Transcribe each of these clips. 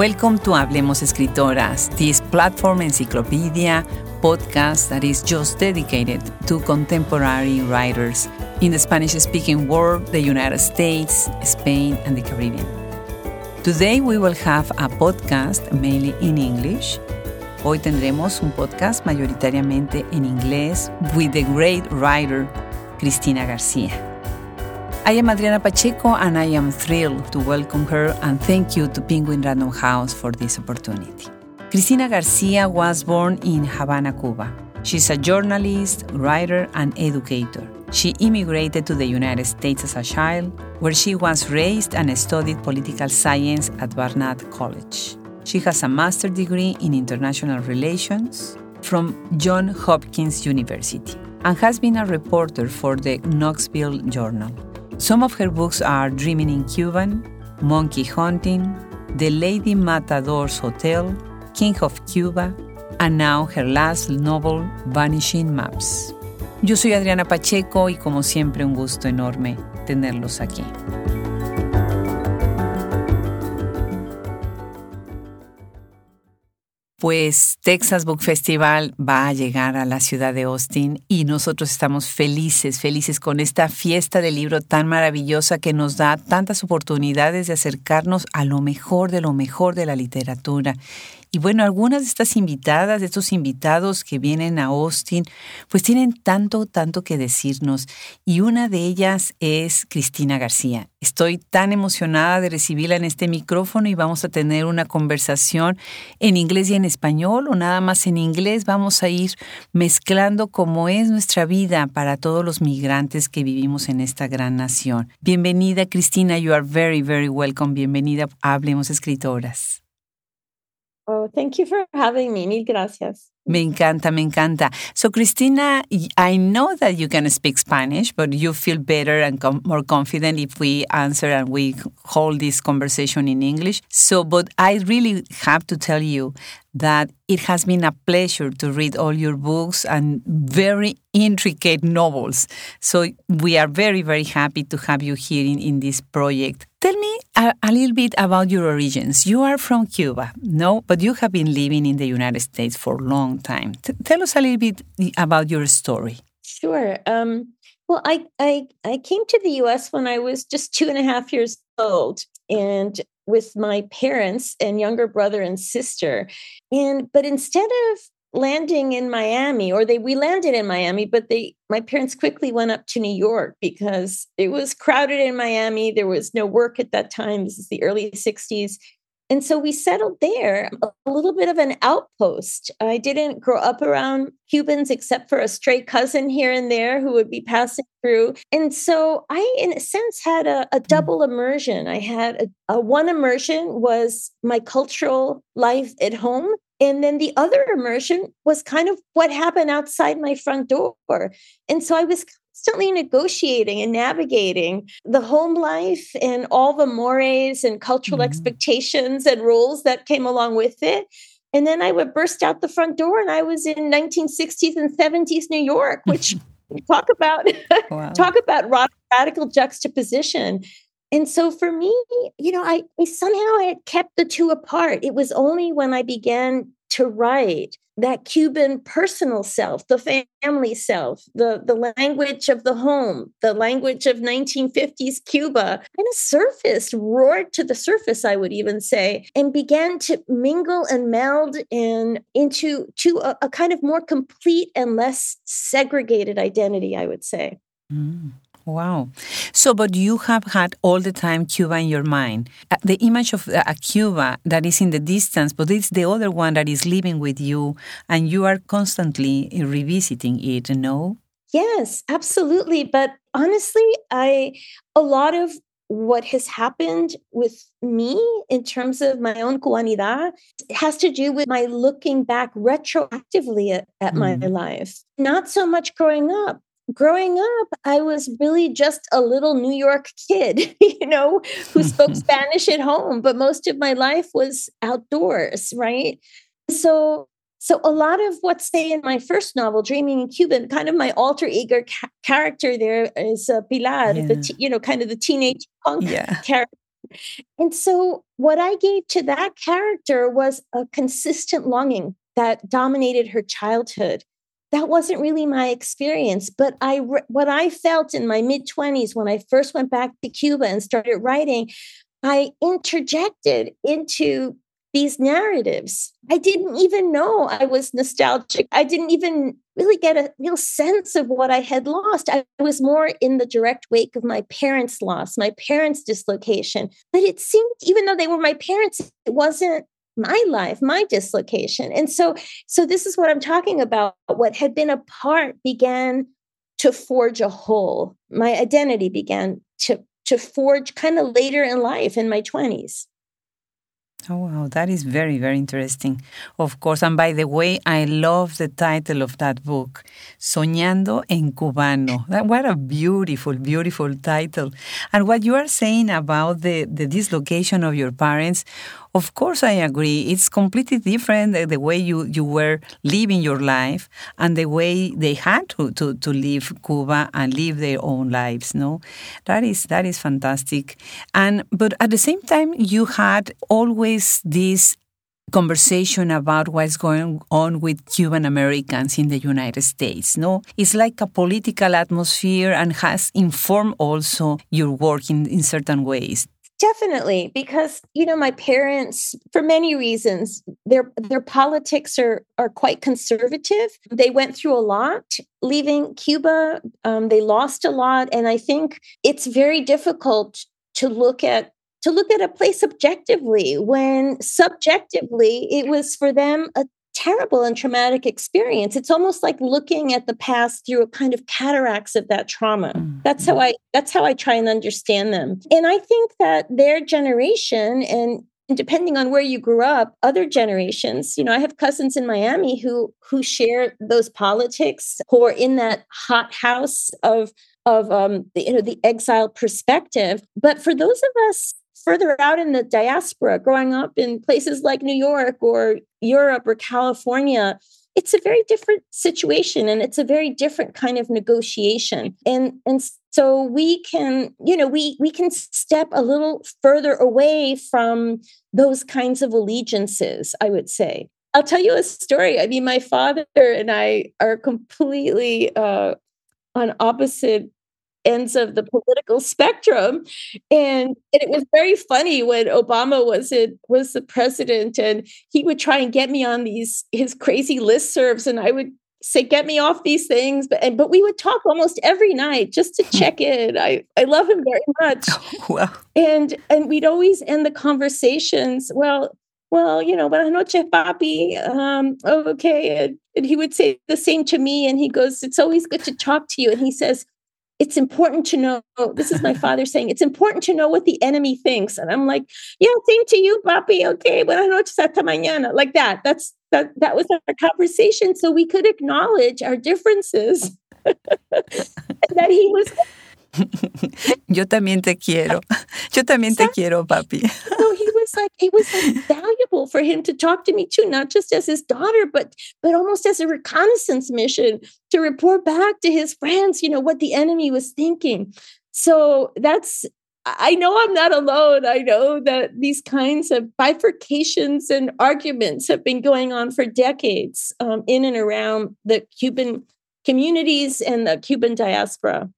Welcome to Hablemos Escritoras, this platform encyclopedia podcast that is just dedicated to contemporary writers in the Spanish speaking world, the United States, Spain, and the Caribbean. Today we will have a podcast mainly in English. Hoy tendremos un podcast mayoritariamente en inglés with the great writer Cristina Garcia. I am Adriana Pacheco and I am thrilled to welcome her and thank you to Penguin Random House for this opportunity. Cristina Garcia was born in Havana, Cuba. She's a journalist, writer, and educator. She immigrated to the United States as a child, where she was raised and studied political science at Barnard College. She has a master's degree in international relations from Johns Hopkins University and has been a reporter for the Knoxville Journal. Some of her books are Dreaming in Cuban, Monkey Hunting, The Lady Matador's Hotel, King of Cuba, and now her last novel, Vanishing Maps. Yo soy Adriana Pacheco y como siempre un gusto enorme tenerlos aquí. Pues Texas Book Festival va a llegar a la ciudad de Austin y nosotros estamos felices, felices con esta fiesta del libro tan maravillosa que nos da tantas oportunidades de acercarnos a lo mejor de lo mejor de la literatura y bueno, algunas de estas invitadas, de estos invitados que vienen a Austin, pues tienen tanto, tanto que decirnos. Y una de ellas es Cristina García. Estoy tan emocionada de recibirla en este micrófono y vamos a tener una conversación en inglés y en español o nada más en inglés. Vamos a ir mezclando cómo es nuestra vida para todos los migrantes que vivimos en esta gran nación. Bienvenida Cristina, you are very, very welcome. Bienvenida a Hablemos Escritoras. Oh, thank you for having me. Mil gracias. Me encanta, me encanta. So, Cristina, I know that you can speak Spanish, but you feel better and com more confident if we answer and we hold this conversation in English. So, but I really have to tell you that it has been a pleasure to read all your books and very intricate novels. So, we are very, very happy to have you here in, in this project. Tell me a, a, little bit about your origins. You are from Cuba, no, but you have been living in the United States for a long time. T tell us a little bit about your story. Sure. Um, well, I, I I came to the U.S. when I was just two and a half years old, and with my parents and younger brother and sister, and but instead of landing in Miami, or they we landed in Miami, but they my parents quickly went up to New York because it was crowded in Miami. There was no work at that time. This is the early 60s. And so we settled there, a little bit of an outpost. I didn't grow up around Cubans except for a stray cousin here and there who would be passing through. And so I, in a sense, had a, a hmm. double immersion. I had a, a one immersion was my cultural life at home and then the other immersion was kind of what happened outside my front door. And so I was constantly negotiating and navigating the home life and all the mores and cultural mm-hmm. expectations and rules that came along with it. And then I would burst out the front door and I was in 1960s and 70s New York, which talk about wow. talk about radical juxtaposition. And so for me, you know, I, I somehow had kept the two apart. It was only when I began to write that Cuban personal self, the family self, the, the language of the home, the language of 1950s Cuba kind of surfaced, roared to the surface, I would even say, and began to mingle and meld in into to a, a kind of more complete and less segregated identity, I would say. Mm. Wow. So, but you have had all the time Cuba in your mind. Uh, the image of uh, a Cuba that is in the distance, but it's the other one that is living with you, and you are constantly revisiting it, no? Yes, absolutely. But honestly, I, a lot of what has happened with me in terms of my own cubanidad has to do with my looking back retroactively at, at mm. my life. Not so much growing up, growing up, I was really just a little New York kid, you know, who spoke Spanish at home, but most of my life was outdoors, right? So so a lot of what's say in my first novel, Dreaming in Cuban, kind of my alter ego ca- character there is uh, Pilar, yeah. the t- you know, kind of the teenage punk yeah. character And so, what I gave to that character was a consistent longing that dominated her childhood. That wasn't really my experience, but I what I felt in my mid 20s when I first went back to Cuba and started writing, I interjected into these narratives. I didn't even know I was nostalgic. I didn't even really get a real sense of what I had lost. I was more in the direct wake of my parents' loss, my parents' dislocation. But it seemed, even though they were my parents, it wasn't my life my dislocation and so so this is what i'm talking about what had been a part began to forge a whole my identity began to to forge kind of later in life in my 20s Oh, wow, that is very, very interesting. Of course, and by the way, I love the title of that book, Soñando en Cubano. That, what a beautiful, beautiful title. And what you are saying about the, the dislocation of your parents, of course, I agree. It's completely different the, way you, you were living your life and the way they had to, to, to leave Cuba and live their own lives. No, that is that is fantastic. And but at the same time, you had always this conversation about what's going on with Cuban Americans in the United States. No, it's like a political atmosphere and has informed also your work in, in certain ways. Definitely, because you know my parents, for many reasons, their their politics are are quite conservative. They went through a lot leaving Cuba. Um, they lost a lot, and I think it's very difficult to look at to look at a place objectively when subjectively it was for them a terrible and traumatic experience. It's almost like looking at the past through a kind of cataracts of that trauma. Mm-hmm. that's how i that's how i try and understand them. And i think that their generation and depending on where you grew up other generations you know i have cousins in miami who who share those politics who are in that hot house of of um, the, you know the exile perspective. But for those of us further out in the diaspora, growing up in places like New York or Europe or California, it's a very different situation and it's a very different kind of negotiation. And and so we can, you know, we we can step a little further away from those kinds of allegiances, I would say. I'll tell you a story. I mean, my father and I are completely uh, on opposite ends of the political spectrum and, and it was very funny when obama was it was the president and he would try and get me on these his crazy listservs and i would say get me off these things but and, but we would talk almost every night just to hmm. check in i i love him very much wow. and and we'd always end the conversations well well, you know, buenas noches, papi. Um, oh, okay. And, and, he would say the same to me. And he goes, It's always good to talk to you. And he says, it's important to know this is my father saying it's important to know what the enemy thinks and i'm like yeah same to you papi okay buenas noches hasta mañana like that that's that that was our conversation so we could acknowledge our differences that he was Yo también te quiero. Yo también te quiero, papi. so was like, it was like valuable for him to talk to me too, not just as his daughter, but but almost as a reconnaissance mission to report back to his friends, you know, what the enemy was thinking. So that's I know I'm not alone. I know that these kinds of bifurcations and arguments have been going on for decades um, in and around the Cuban communities and the Cuban diaspora.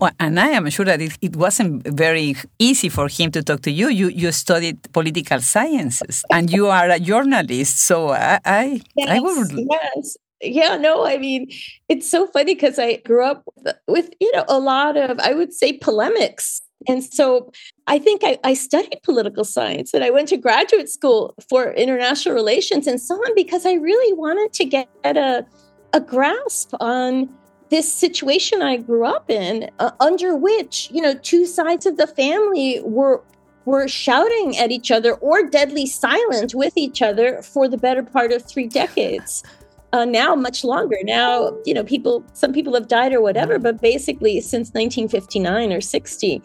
Well, and I am sure that it, it, wasn't very easy for him to talk to you. You you studied political sciences and you are a journalist, so I I, yes, I would yes. Yeah, no, I mean, it's so funny because I grew up with, you know, a lot of, I would say, polemics. And so I think I, I studied political science and I went to graduate school for international relations and so on because I really wanted to get a, a grasp on this situation I grew up in, uh, under which you know two sides of the family were were shouting at each other or deadly silent with each other for the better part of three decades. Uh, now much longer. Now you know people. Some people have died or whatever, but basically since 1959 or 60.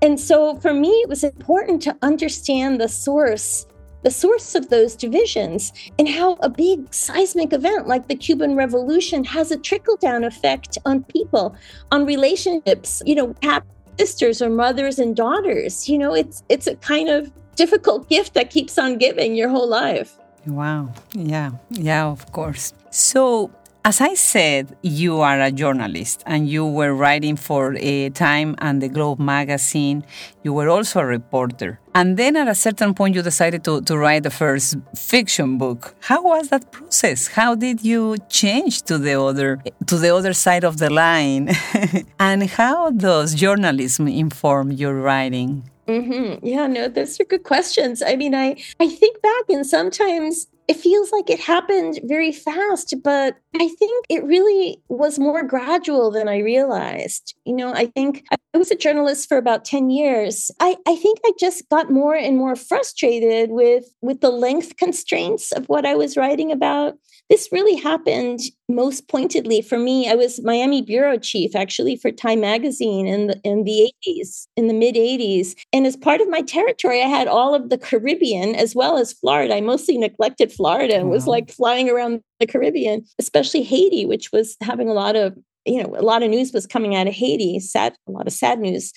And so for me, it was important to understand the source the source of those divisions and how a big seismic event like the Cuban Revolution has a trickle down effect on people, on relationships. You know, half sisters or mothers and daughters. You know, it's it's a kind of difficult gift that keeps on giving your whole life. Wow. Yeah. Yeah, of course. So, as I said, you are a journalist and you were writing for a Time and the Globe magazine. You were also a reporter. And then at a certain point, you decided to, to write the first fiction book. How was that process? How did you change to the other, to the other side of the line? and how does journalism inform your writing? Mm-hmm. Yeah, no, those are good questions. I mean, I I think back and sometimes it feels like it happened very fast, but I think it really was more gradual than I realized. You know, I think I was a journalist for about 10 years. I, I think I just got more and more frustrated with with the length constraints of what I was writing about this really happened most pointedly for me. I was Miami bureau chief actually for Time magazine in the in the 80s, in the mid 80s. And as part of my territory, I had all of the Caribbean as well as Florida. I mostly neglected Florida and was like flying around the Caribbean, especially Haiti, which was having a lot of, you know, a lot of news was coming out of Haiti, sad, a lot of sad news.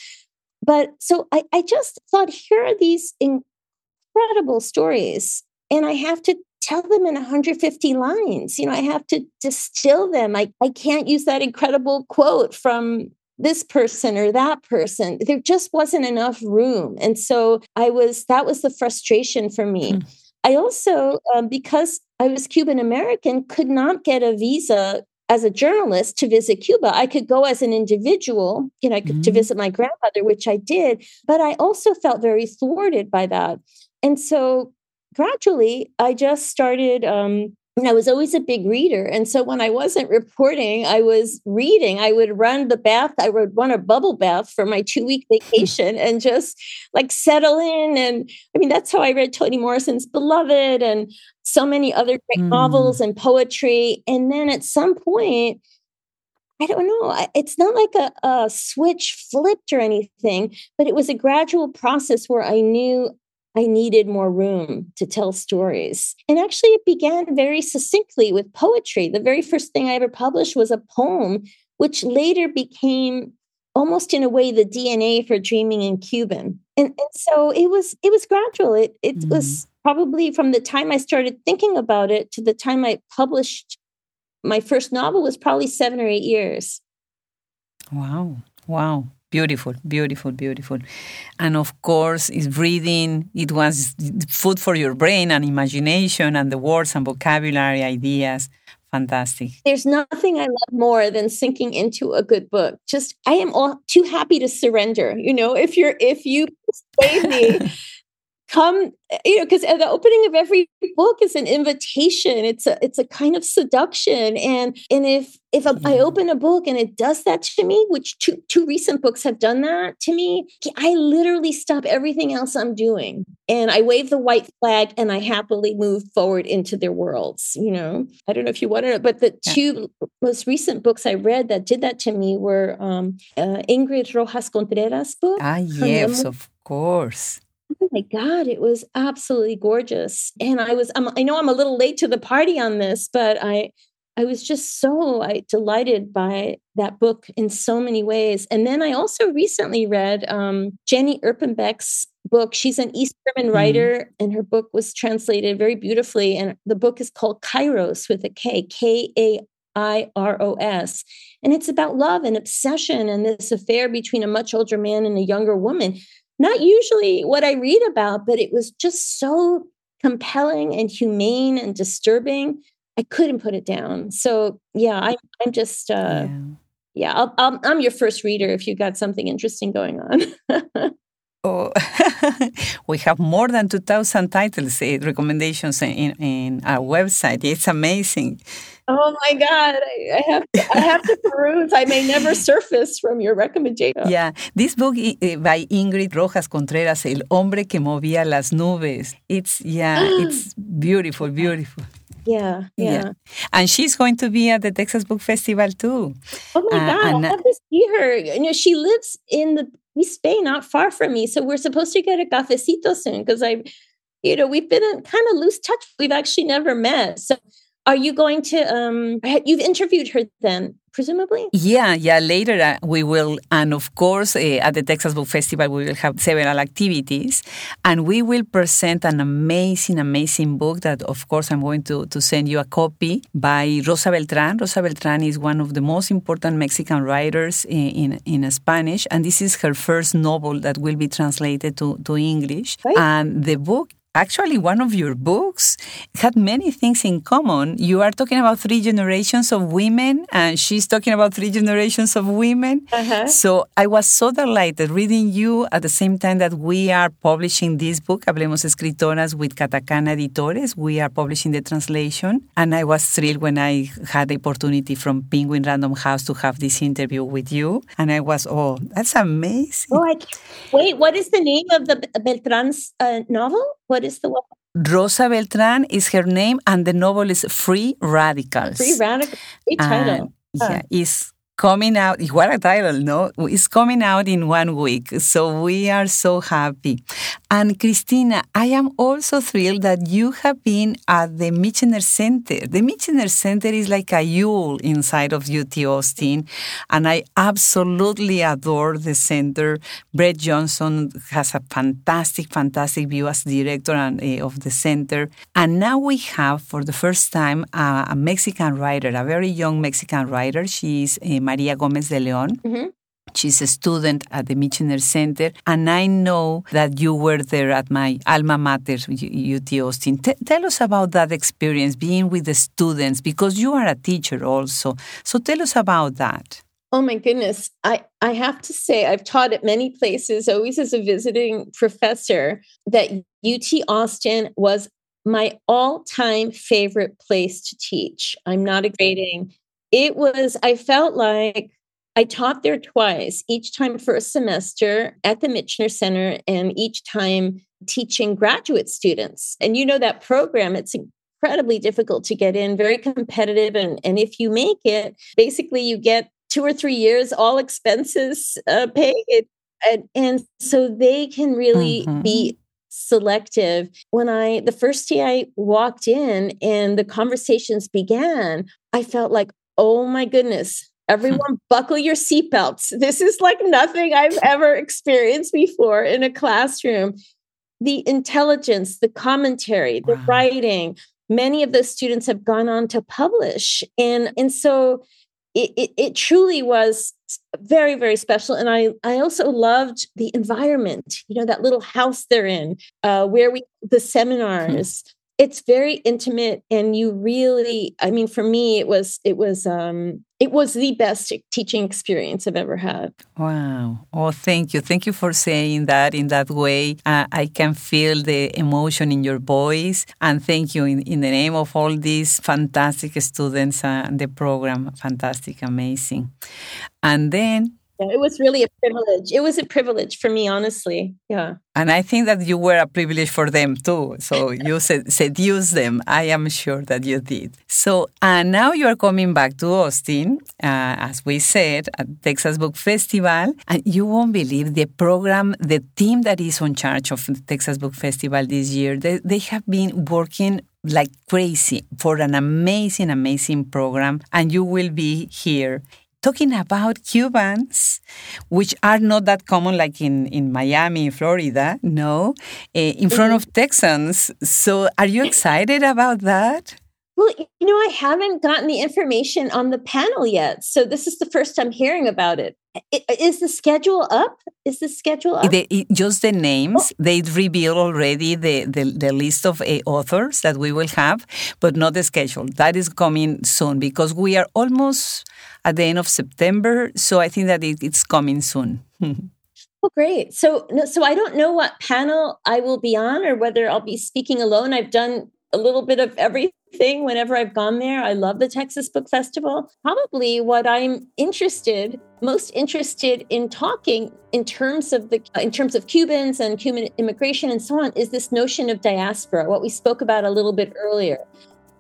But so I, I just thought, here are these incredible stories and I have to tell them in 150 lines. You know, I have to distill them. I, I can't use that incredible quote from this person or that person. There just wasn't enough room. And so I was, that was the frustration for me. Mm. I also, um, because I was Cuban American, could not get a visa as a journalist to visit Cuba. I could go as an individual, you know, I could, mm-hmm. to visit my grandmother, which I did, but I also felt very thwarted by that. And so gradually, I just started. Um, I was always a big reader. And so when I wasn't reporting, I was reading. I would run the bath. I would run a bubble bath for my two week vacation and just like settle in. And I mean, that's how I read Toni Morrison's Beloved and so many other great mm. novels and poetry. And then at some point, I don't know. It's not like a, a switch flipped or anything, but it was a gradual process where I knew I needed more room to tell stories. And actually, it began very succinctly with poetry. The very first thing I ever published was a poem, which later became almost in a way the DNA for dreaming in Cuban. And, and so it was it was gradual. It it mm. was probably from the time I started thinking about it to the time I published my first novel was probably seven or eight years. Wow. Wow. Beautiful, beautiful, beautiful. And of course, it's reading, it was food for your brain and imagination and the words and vocabulary ideas. Fantastic. There's nothing I love more than sinking into a good book. Just I am all too happy to surrender. You know, if you're if you save me come you know because the opening of every book is an invitation. It's a it's a kind of seduction. And and if if a. I open a book and it does that to me which two two recent books have done that to me i literally stop everything else i'm doing. And i wave the white flag and i happily move forward into their worlds you know? I don't know if you want to know but the yeah. two most recent books i read that did that to me were um, uh, ingrid rojas contreras book ah yes of course Oh my God, it was absolutely gorgeous. And I was, I'm, I know I'm a little late to the party on this, but I, I was just so I, delighted by that book in so many ways. And then I also recently read um, Jenny Erpenbeck's book. She's an East German mm-hmm. writer, mm. and her book was translated very beautifully. And the book is called Kairos with a K, K A I R O S. And it's about love and obsession and this affair between a much older man and a younger woman not usually what I read about, but it was just so compelling and humane and disturbing. I couldn't put it down. So yeah, I, I'm just uh, yeah, yeah I'll, I'll, I'm your first reader if you got something interesting going on. oh, we have more than 2,000 titles, uh, recommendations in, in our website. It's amazing. Oh my God, I, I have to, I have to peruse. I may never surface from your recommendation. Yeah, this book by Ingrid Rojas Contreras, El hombre que movía las nubes. It's yeah, it's beautiful, beautiful. Yeah, yeah, yeah, And she's going to be at the Texas Book Festival too. Oh my uh, God, I have to see her. You know, she lives in the East Bay, not far from me. So we're supposed to get a cafecito soon because I, you know, we've been in kind of loose touch. We've actually never met. So are you going to um you've interviewed her then presumably? Yeah, yeah. Later uh, we will, and of course, uh, at the Texas Book Festival, we will have several activities, and we will present an amazing, amazing book that, of course, I'm going to, to send you a copy by Rosa Beltran. Rosa Beltran is one of the most important Mexican writers in, in, in Spanish, and this is her first novel that will be translated to, to English. Right. And the book actually one of your books had many things in common. You are talking about three generations of women, and she's talking about three generations of women. Uh-huh. So I was so delighted reading you at the same time that we are publishing this book, Hablemos Escritoras, with Katakana Editores. We are publishing the translation. And I was thrilled when I had the opportunity from Penguin Random House to have this interview with you. And I was, oh, that's amazing. Oh, I wait, what is the name of the Beltran's uh, novel? What is the one? Rosa Beltran is her name, and the novel is Free Radicals. Free Radicals. Great title. And, yeah, it's coming out. What a title, no? It's coming out in one week. So we are so happy. And Cristina, I am also thrilled that you have been at the Michener Center. The Michener Center is like a jewel inside of UT Austin. And I absolutely adore the center. Bret Johnston has a fantastic, fantastic view as director and, uh, of the center. And now we have, for the first time, uh, a Mexican writer, a very young Mexican writer. She is uh, Maria Gomez de Leon. Mhm. She's a student at the Michener Center, and I know that you were there at my alma mater, UT Austin. T- tell us about that experience being with the students, because you are a teacher also. So tell us about that. Oh my goodness. I, I have to say, I've taught at many places, always as a visiting professor, that UT Austin was my all time favorite place to teach. I'm not exaggerating. It was, I felt like I taught there twice, each time for a semester at the Michener Center, and each time teaching graduate students. And you know that program, it's incredibly difficult to get in, very competitive. And, and if you make it, basically you get two or three years, all expenses uh, paid. And, and so they can really Mhm. be selective. When I, the first day I walked in and the conversations began, I felt like, oh my goodness, everyone buckle your seatbelts. This is like nothing I've ever experienced before in a classroom. The intelligence, the commentary, the Wow. writing, many of those students have gone on to publish. And, and so it, it, it truly was very, very special. And I, I also loved the environment, you know, that little house they're in, uh, where we, the seminars. It's very intimate and you really, I mean, for me, it was, it was, um, it was the best teaching experience I've ever had. Wow. Oh, thank you. Thank you for saying that in that way. Uh, I can feel the emotion in your voice. And thank you in, in the name of all these fantastic students and the program. Fantastic, amazing. And then, Yeah, it was really a privilege. It was a privilege for me, honestly. Yeah. and I think that you were a privilege for them too. So you sed- seduced them. I am sure that you did. So, and now you are coming back to Austin, uh, as we said, at Texas Book Festival. And you won't believe the program, the team that is on charge of the Texas Book Festival this year, they, they have been working like crazy for an amazing, amazing program. And you will be here talking about Cubans, which are not that common like in, in Miami, Florida, no, uh, in front of Texans. So are you excited about that? Well, you know, I haven't gotten the information on the panel yet. So this is the first I'm hearing about it. Is the schedule up? Is the schedule up? The, it- just the names, they reveal already the, the, the list of uh, authors that we will have, but not the schedule. That is coming soon because we are almost at the end of September. So I think that it, it's coming soon. Oh, great. So, so I don't know what panel I will be on or whether I'll be speaking alone. I've done a little bit of everything whenever I've gone there. I love the Texas Book Festival. Probably what I'm interested, most interested in talking in terms of the in terms of Cubans and Cuban immigration and so on is this notion of diaspora, what we spoke about a little bit earlier.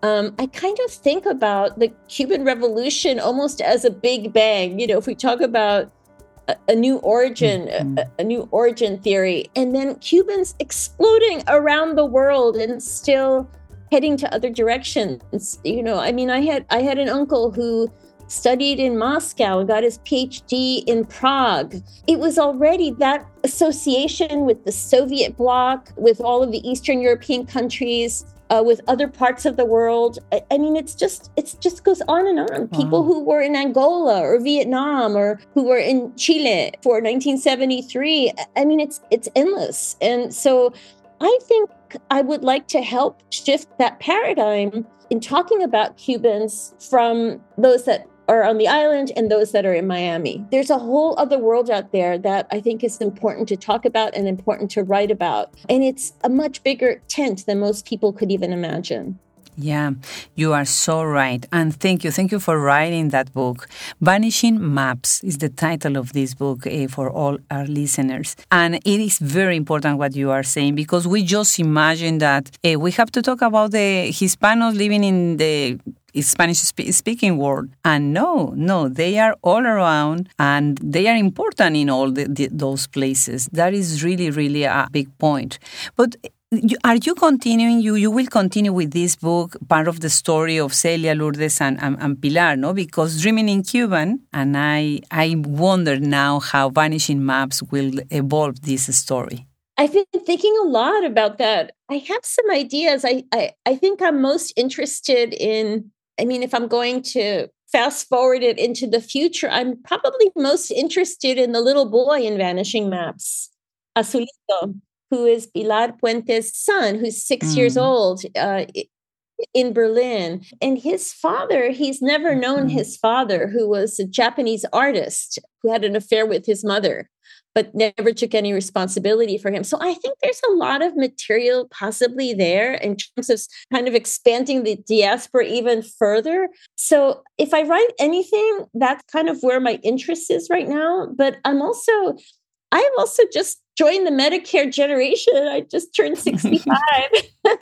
Um, I kind of think about the Cuban Revolution almost as a big bang. You know, if we talk about a, a new origin, Mhm. a, a new origin theory, and then Cubans exploding around the world and still heading to other directions. You know, I mean, I had I had an uncle who studied in Moscow and got his PhD in Prague. It was already that association with the Soviet bloc, with all of the Eastern European countries, uh, with other parts of the world. I, I, mean, it's just it's just goes on and on. People who were in Angola or Vietnam or who were in Chile for 1973. I mean, it's it's endless. And so, I think I would like to help shift that paradigm in talking about Cubans from those that are on the island and those that are in Miami. There's a whole other world out there that I think is important to talk about and important to write about. And it's a much bigger tent than most people could even imagine. Yeah, you are so right. And thank you. Thank you for writing that book. Vanishing Maps is the title of this book uh, for all our listeners. And it is very important what you are saying because we just imagine that uh, we have to talk about the Hispanos living in the Spanish speaking world. And no, no, they are all around and they are important in all the, the, those places. That is really, really a big point. But are you continuing you you will continue with this book part of the story of celia lourdes and, and, and, pilar no because dreaming in cuban and i i wonder now how vanishing maps will evolve this story i've been thinking a lot about that i have some ideas i i, I think i'm most interested in I mean, if I'm going to fast forward it into the future, I'm probably most interested in the little boy in Vanishing Maps, Azulito, who is Pilar Puente's son, who's six mm. years old. Uh, in Berlin. And his father, he's never known mm-hmm. his father, who was a Japanese artist who had an affair with his mother but never took any responsibility for him. So I think there's a lot of material possibly there in terms of kind of expanding the diaspora even further. So if I write anything, that's kind of where my interest is right now. But I'm also, I've also just joined the Medicare generation. I just turned 65.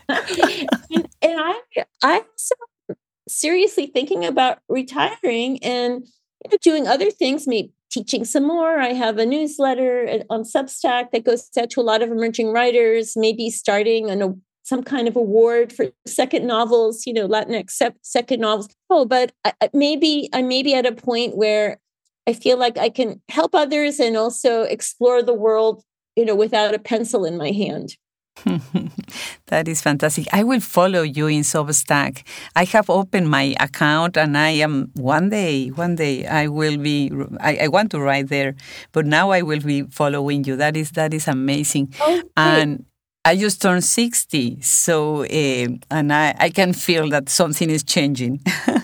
and, and I I'm seriously thinking about retiring and you know, doing other things, maybe teaching some more. I have a newsletter uh, on Substack that goes out to a lot of emerging writers, maybe starting an, some kind of award for second novels, you know, Latinx second novels. Oh, but I, maybe I may be at a point where I feel like I can help others and also explore the world, you know, without a pencil in my hand. that is fantastic. I will follow you in Substack. I have opened my account and I am one day, one day I will be I, I want to write there, but now I will be following you. That is that is amazing. And I just turned 60, so uh, and I, I can feel that something is changing. uh,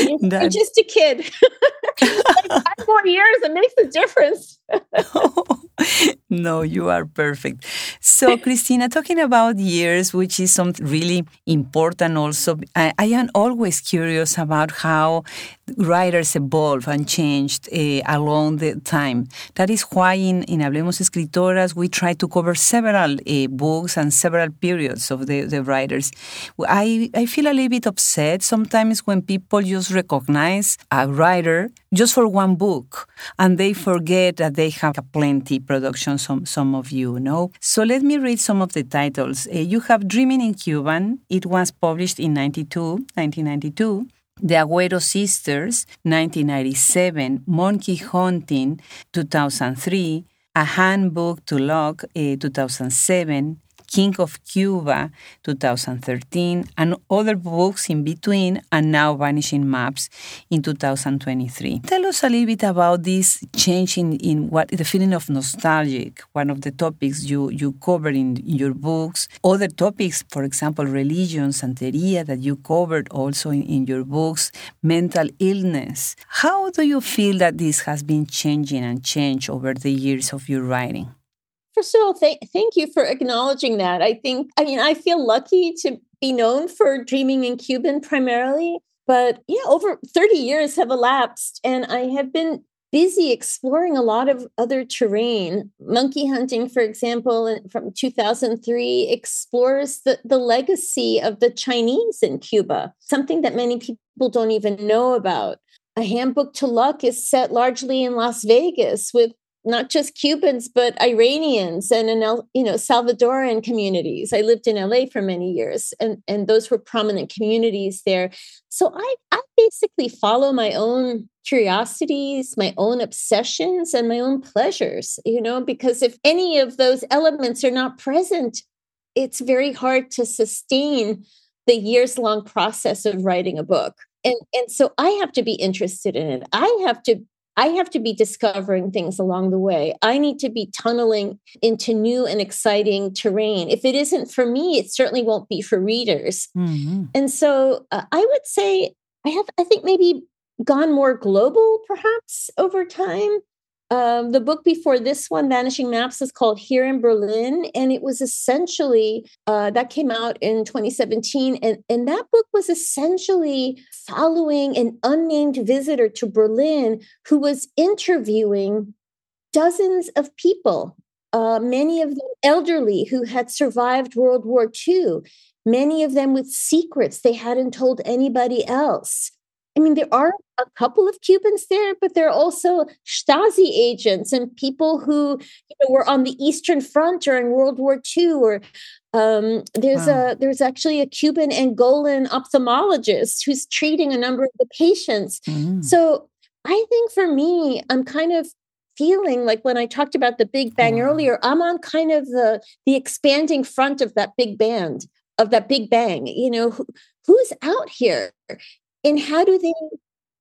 you're, that, you're just a kid. five more years, it makes a difference. no, you are perfect. So, Cristina, talking about years, which is something really important also, I, I am always curious about how writers evolve and changed uh, along the time. That is why in, in Hablemos Escritoras we try to cover several uh, books and several periods of the, the writers. I, I feel a little bit upset sometimes when people just recognize a writer just for one book and they forget that they have a plenty production, some, some of you know. So let me read some of the titles. Uh, you have Dreaming in Cuban. It was published in 92, 1992. The Agüero Sisters, 1997, Monkey Hunting, 2003, A Handbook to Luck, uh, 2007, King of Cuba, 2013, and other books in between, and now Vanishing Maps in 2023. Tell us a little bit about this change in, in what the feeling of nostalgic, one of the topics you, you cover in, your books. Other topics, for example, religion, Santeria, that you covered also in, in your books, mental illness. How do you feel that this has been changing and changed over the years of your writing? First of all, th- thank you for acknowledging that. I think, I mean, I feel lucky to be known for dreaming in Cuban primarily, but yeah, over 30 years have elapsed and I have been busy exploring a lot of other terrain. Monkey hunting, for example, from 2003 explores the, the legacy of the Chinese in Cuba, something that many people don't even know about. A handbook to luck is set largely in Las Vegas with not just Cubans, but Iranians and in you know Salvadoran communities. I lived in LA for many years, and and those were prominent communities there. So I I basically follow my own curiosities, my own obsessions, and my own pleasures. You know, because if any of those elements are not present, it's very hard to sustain the years long process of writing a book. And, and so I have to be interested in it. I have to I have to be discovering things along the way. I need to be tunneling into new and exciting terrain. If it isn't for me, it certainly won't be for readers. Mm-hmm. And so uh, I would say I have, I think maybe gone more global perhaps over time. Um, the book before this one, Vanishing Maps, is called Here in Berlin. And it was essentially, uh, that came out in 2017. And, and that book was essentially following an unnamed visitor to Berlin who was interviewing dozens of people, uh, many of them elderly who had survived World War II, many of them with secrets they hadn't told anybody else. I mean, there are a couple of Cubans there, but there are also Stasi agents and people who you know, were on the Eastern Front during World War II. Or um, there's wow. a there's actually a Cuban Angolan ophthalmologist who's treating a number of the patients. Mm. So I think for me, I'm kind of feeling like when I talked about the Big Bang earlier, I'm on kind of the the expanding front of that big band of that Big Bang. You know, who, who's out here? And how do they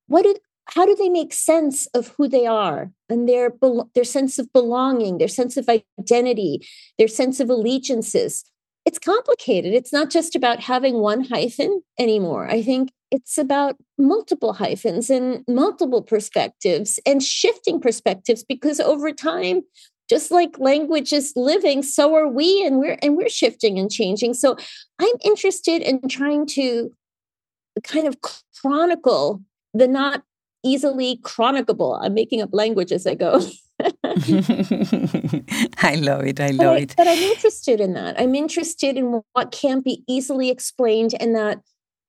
what do how do they make sense of who they are and their their sense of belonging their sense of identity their sense of allegiances? It's complicated. It's not just about having one hyphen anymore. I think it's about multiple hyphens and multiple perspectives and shifting perspectives because over time just like language is living so are we and we're and we're shifting and changing. So i'm interested in trying to kind of chronicle the not easily chronicable. I'm making up language as I go. I love it. I love but it. but I'm interested in that. I'm interested in what can't be easily explained, and that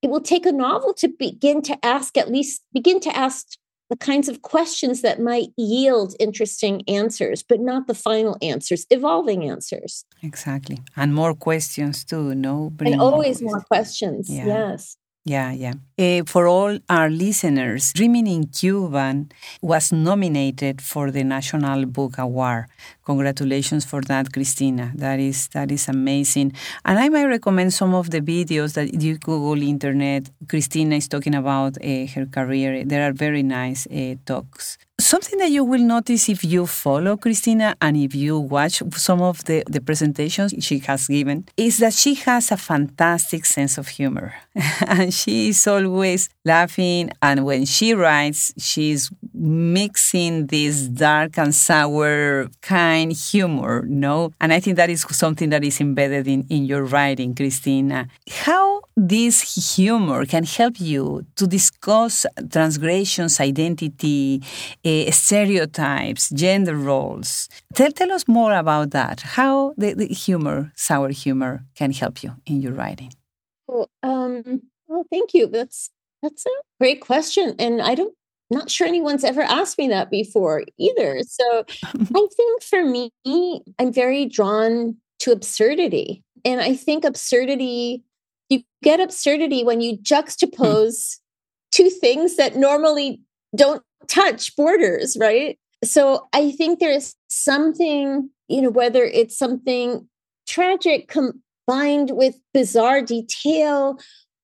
it will take a novel to begin to ask, at least begin to ask the kinds of questions that might yield interesting answers, but not the final answers, evolving answers. Exactly. And more questions too, no? Bring and always more questions. Yeah. Yes. Yeah, yeah. Uh, for all our listeners, Dreaming in Cuban was nominated for the National Book Award. Congratulations for that, Cristina. That is that is amazing. And I might recommend some of the videos that you Google internet. Cristina is talking about uh, her career. There are very nice uh, talks something that you will notice if you follow Cristina and if you watch some of the, the presentations she has given is that she has a fantastic sense of humor. and she is always laughing. And when she writes, she's mixing this dark and sour kind humor, no? And I think that is something that is embedded in, in your writing, Cristina. How this humor can help you to discuss transgressions, identity, uh, stereotypes, gender roles. Tell, tell us more about that. How the, the humor, sour humor, can help you in your writing. Well, um, well, thank you. That's that's a great question, and I don't not sure anyone's ever asked me that before either. So I think for me, I'm very drawn to absurdity. And I think absurdity, you get absurdity when you hmm. juxtapose two things that normally don't touch borders, right? So I think there's something, you know, whether it's something tragic combined with bizarre detail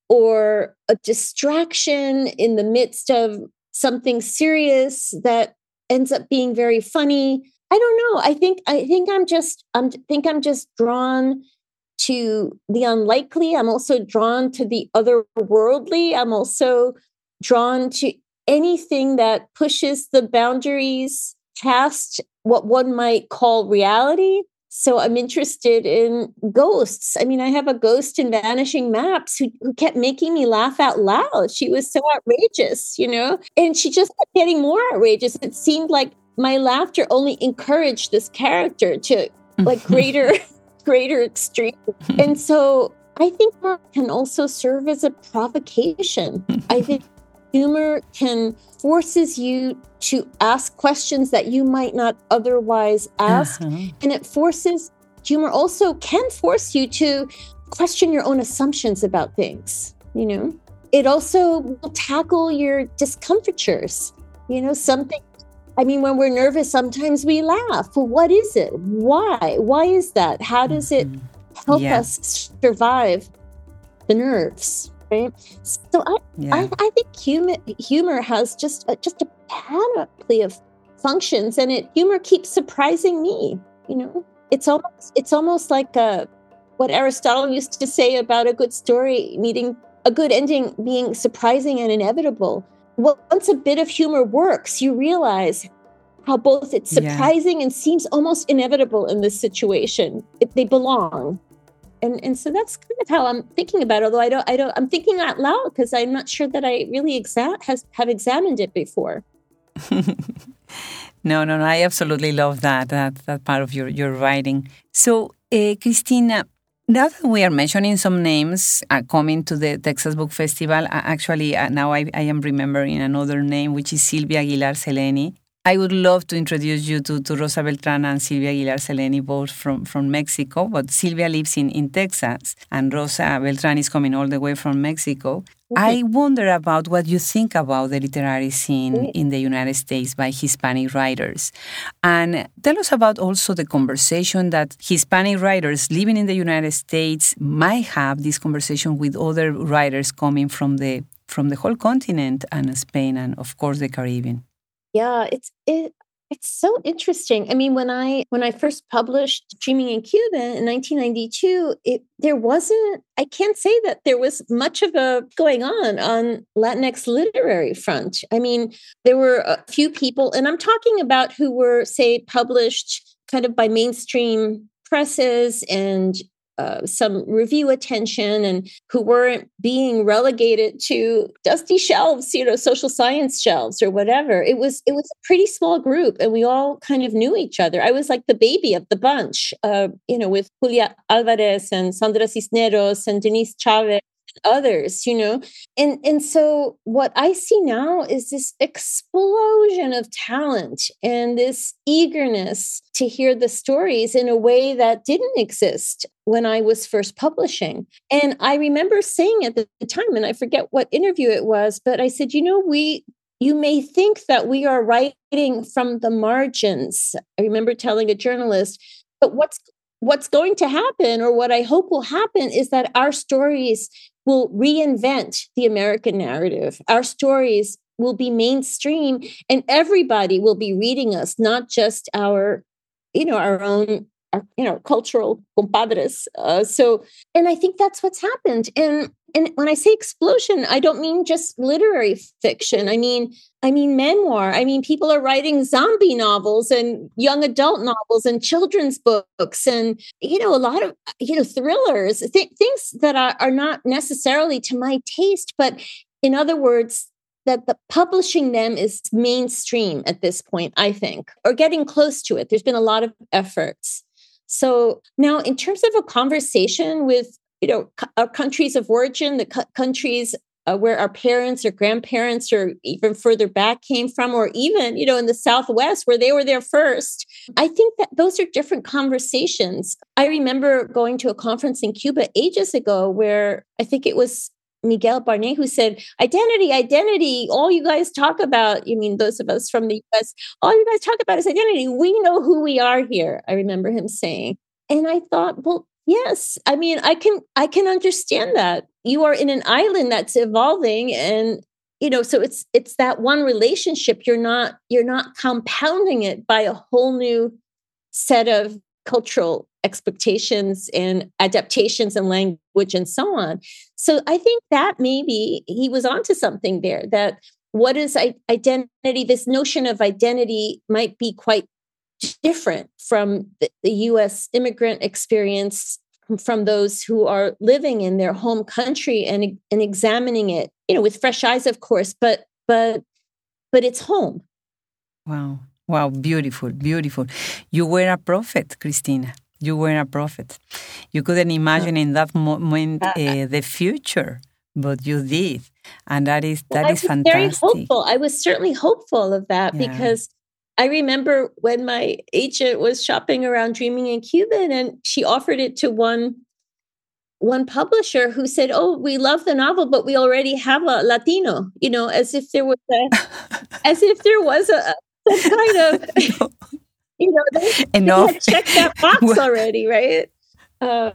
or a distraction in the midst of something serious that ends up being very funny. I don't know. I think I think I'm just I'm think I'm just drawn to the unlikely. I'm also drawn to the otherworldly. I'm also drawn to anything that pushes the boundaries past what one might call reality. So I'm interested in ghosts. I mean, I have a ghost in Vanishing Maps who, who kept making me laugh out loud. She was so outrageous, you know, and she just kept getting more outrageous. It seemed like my laughter only encouraged this character to like greater, greater extreme. Hmm. And so I think that can also serve as a provocation. Hmm. I think humor can forces you to ask questions that you might not otherwise ask. Uh-huh. and it forces humor also can force you to question your own assumptions about things you know? It also will tackle your discomfitures you know something i mean when we're nervous sometimes we laugh. Well what is it? Why? Why is that? How does it mm-hmm. help yeah. us survive the nerves right? So i yeah. I, I, think humor humor has just a, just a panoply of functions and it humor keeps surprising me you know? It's almost it's almost like a, uh, what aristotle used to say about a good story needing a good ending being surprising and inevitable. Well, once a bit of humor works you realize how both it's surprising yeah. and seems almost inevitable in this situation. It, they belong and and so that's kind of how I'm thinking about it. Although I don't I don't I'm thinking out loud because I'm not sure that I really exa- has have examined it before. no, no, no. I absolutely love that that that part of your your writing. So, uh, Cristina. Now that we are mentioning some names uh, coming to the Texas Book Festival, uh, actually uh, now I, I am remembering another name, which is Sylvia Aguilar Zeleny. I would love to introduce you to, to Rosa Beltrán and Sylvia Aguilar Zeleny, both from, from Mexico, but Sylvia lives in, in Texas and Rosa Beltrán is coming all the way from Mexico. I wonder about what you think about the literary scene in the United States by Hispanic writers. And tell us about also the conversation that Hispanic writers living in the United States might have this conversation with other writers coming from the from the whole continent and Spain and of course the Caribbean. Yeah, it's it it's so interesting. I mean, when I when I first published Dreaming in Cuban in 1992, it there wasn't I can't say that there was much of a going on on Latinx literary front. I mean, there were a few people and I'm talking about who were say published kind of by mainstream presses and uh, some review attention and who weren't being relegated to dusty shelves you know social science shelves or whatever. It was it was a pretty small group and we all kind of knew each other. I was like the baby of the bunch uh, you know with julia alvarez and sandra cisneros and denise chavez others you know? And and so what i see now is this explosion of talent and this eagerness to hear the stories in a way that didn't exist when i was first publishing. And i remember saying at the time and i forget what interview it was but i said you know we you may think that we are writing from the margins. I remember telling a journalist but what's what's going to happen or what i hope will happen is that our stories will reinvent the American narrative. Our stories will be mainstream and everybody will be reading us, not just our, you know, our own, our, you know, cultural compadres. Uh, so, and I think that's what's happened. And and when I say explosion, I don't mean just literary fiction. I mean, I mean memoir. I mean, people are writing zombie novels and young adult novels and children's books and you know a lot of you know thrillers, th- things that are, are not necessarily to my taste, but in other words, that the publishing them is mainstream at this point, I think, or getting close to it. There's been a lot of efforts. So now, in terms of a conversation with you know, our countries of origin, the cu- countries uh, where our parents or grandparents or even further back came from, or even, you know, in the Southwest where they were there first. I think that those are different conversations. I remember going to a conference in Cuba ages ago where I think it was Miguel Barnet who said, Identity, identity, all you guys talk about, you mean those of us from the US, all you guys talk about is identity. We know who we are here. I remember him saying. And I thought, well, Yes, I mean, I can I can understand that. You are in an island that's evolving and you know, so it's it's that one relationship you're not you're not compounding it by a whole new set of cultural expectations and adaptations and language and so on. So I think that maybe he was onto something there that what is identity this notion of identity might be quite different from the, the US immigrant experience from those who are living in their home country and, and examining it, you know, with fresh eyes, of course, but but but it's home. Wow. Wow, beautiful, beautiful. You were a prophet, Cristina You were a prophet. You couldn't imagine in that moment uh, the future but you did, and that is that well, is fantastic. Very hopeful. I was certainly hopeful of that yeah. because I remember when my agent was shopping around Dreaming in Cuban, and she offered it to one one publisher who said, "Oh, we love the novel, but we already have a Latino," you know, as if there was a, as if there was a some kind of, you know, they, Enough. they had checked that box already, right? Uh,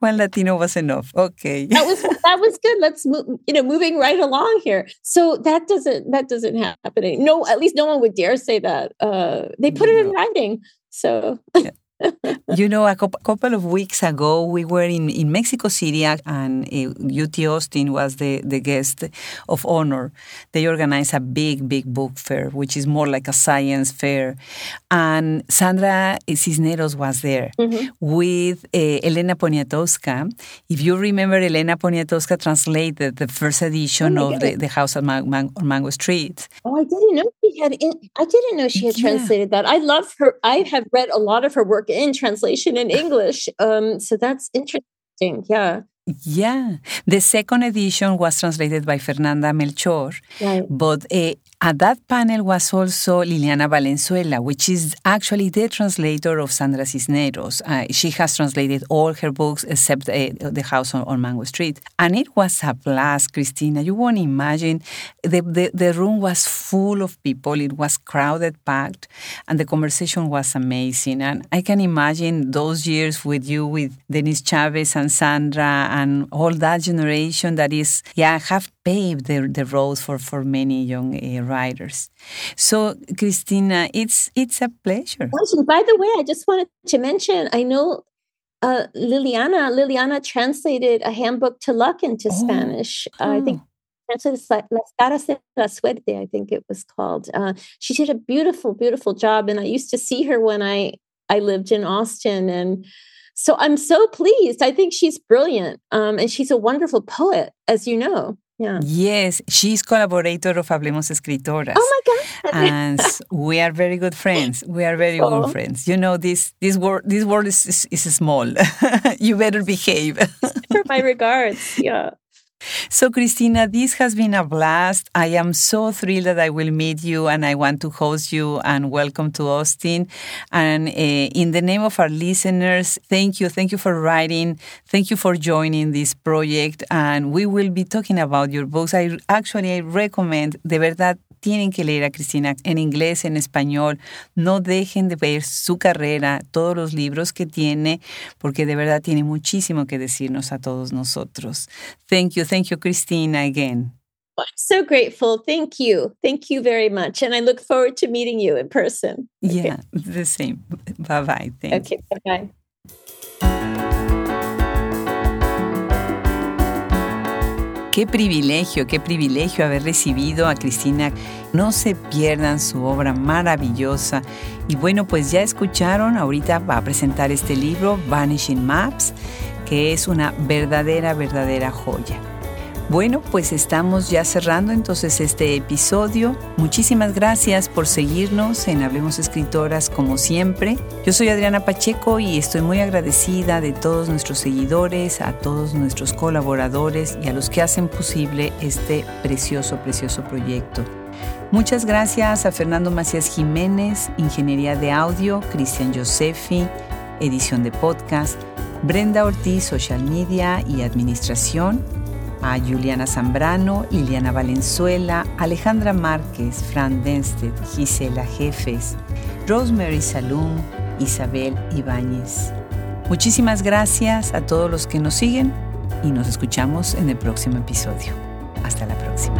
one Latino was enough. Okay, that was that was good. Let's move, you know, moving right along here. So that doesn't that doesn't happen. No, at least no one would dare say that. Uh, they put no. it in writing. So. Yeah you know, a couple of weeks ago, we were in, in Mexico City, and uh, UT Austin was the, the guest of honor. They organized a big, big book fair, which is more like a science fair. And Sandra Cisneros was there mm-hmm. with uh, Elena Poniatowska. If you remember, Elena Poniatowska translated the first edition oh of the, the, House on, Man- on Mango Street. Oh, I didn't know she had. In, I didn't know she had yeah. translated that. I love her. I have read a lot of her work in translation in English. Um, so that's interesting. Yeah. Yeah. The second edition was translated by Fernanda Melchor. Right. But uh, at that panel was also Liliana Valenzuela, which is actually the translator of Sandra Cisneros. Uh, she has translated all her books except uh, The House on, on, Mango Street. And it was a blast, Cristina. You won't imagine. The, the, the room was full of people. It was crowded, packed, and the conversation was amazing. And I can imagine those years with you, with Denise Chavez and Sandra and all that generation that is, yeah, have paved the, the road for, for many young uh, writers. So, Cristina, it's it's a pleasure. By the way, I just wanted to mention, I know uh, Liliana Liliana translated a handbook to luck into oh. Spanish. Uh, I think translated Las Caras de la Suerte, I think it was called. Uh, she did a beautiful, beautiful job, and I used to see her when I I lived in Austin, and so I'm so pleased. I think she's brilliant, um, and she's a wonderful poet, as you know. Yeah. Yes, she's collaborator of Hablemos Escritoras. Oh my God! and we are very good friends. We are very oh. good friends. You know, this this world this world is is, is small. you better behave. For my regards. Yeah. So, Cristina, this has been a blast. I am so thrilled that I will meet you and I want to host you and welcome to Austin. And uh, in the name of our listeners, thank you. Thank you for writing. Thank you for joining this project. And we will be talking about your books. I actually I recommend, de verdad, tienen que leer a Cristina en inglés, en español. No dejen de ver su carrera, todos los libros que tiene, porque de verdad tiene muchísimo que decirnos a todos nosotros. Thank you, thank you, Cristina, again. I'm so grateful. Thank you. Thank you very much. And I look forward to meeting you in person. Okay. Yeah, the same. Bye bye. Thank okay, bye bye. Qué privilegio, qué privilegio haber recibido a Cristina. No se pierdan su obra maravillosa. Y bueno, pues ya escucharon, ahorita va a presentar este libro, Vanishing Maps, que es una verdadera, verdadera joya. Bueno, pues estamos ya cerrando entonces este episodio. Muchísimas gracias por seguirnos en Hablemos Escritoras como siempre. Yo soy Adriana Pacheco y estoy muy agradecida de todos nuestros seguidores, a todos nuestros colaboradores y a los que hacen posible este precioso, precioso proyecto. Muchas gracias a Fernando Macías Jiménez, Ingeniería de Audio, Cristian Josefi, Edición de Podcast, Brenda Ortiz, Social Media y Administración, a Juliana Zambrano, Liliana Valenzuela, Alejandra Márquez, Fran Denstedt, Gisela Jefes, Rosemary Salum, Isabel Ibáñez. Muchísimas gracias a todos los que nos siguen y nos escuchamos en el próximo episodio. Hasta la próxima.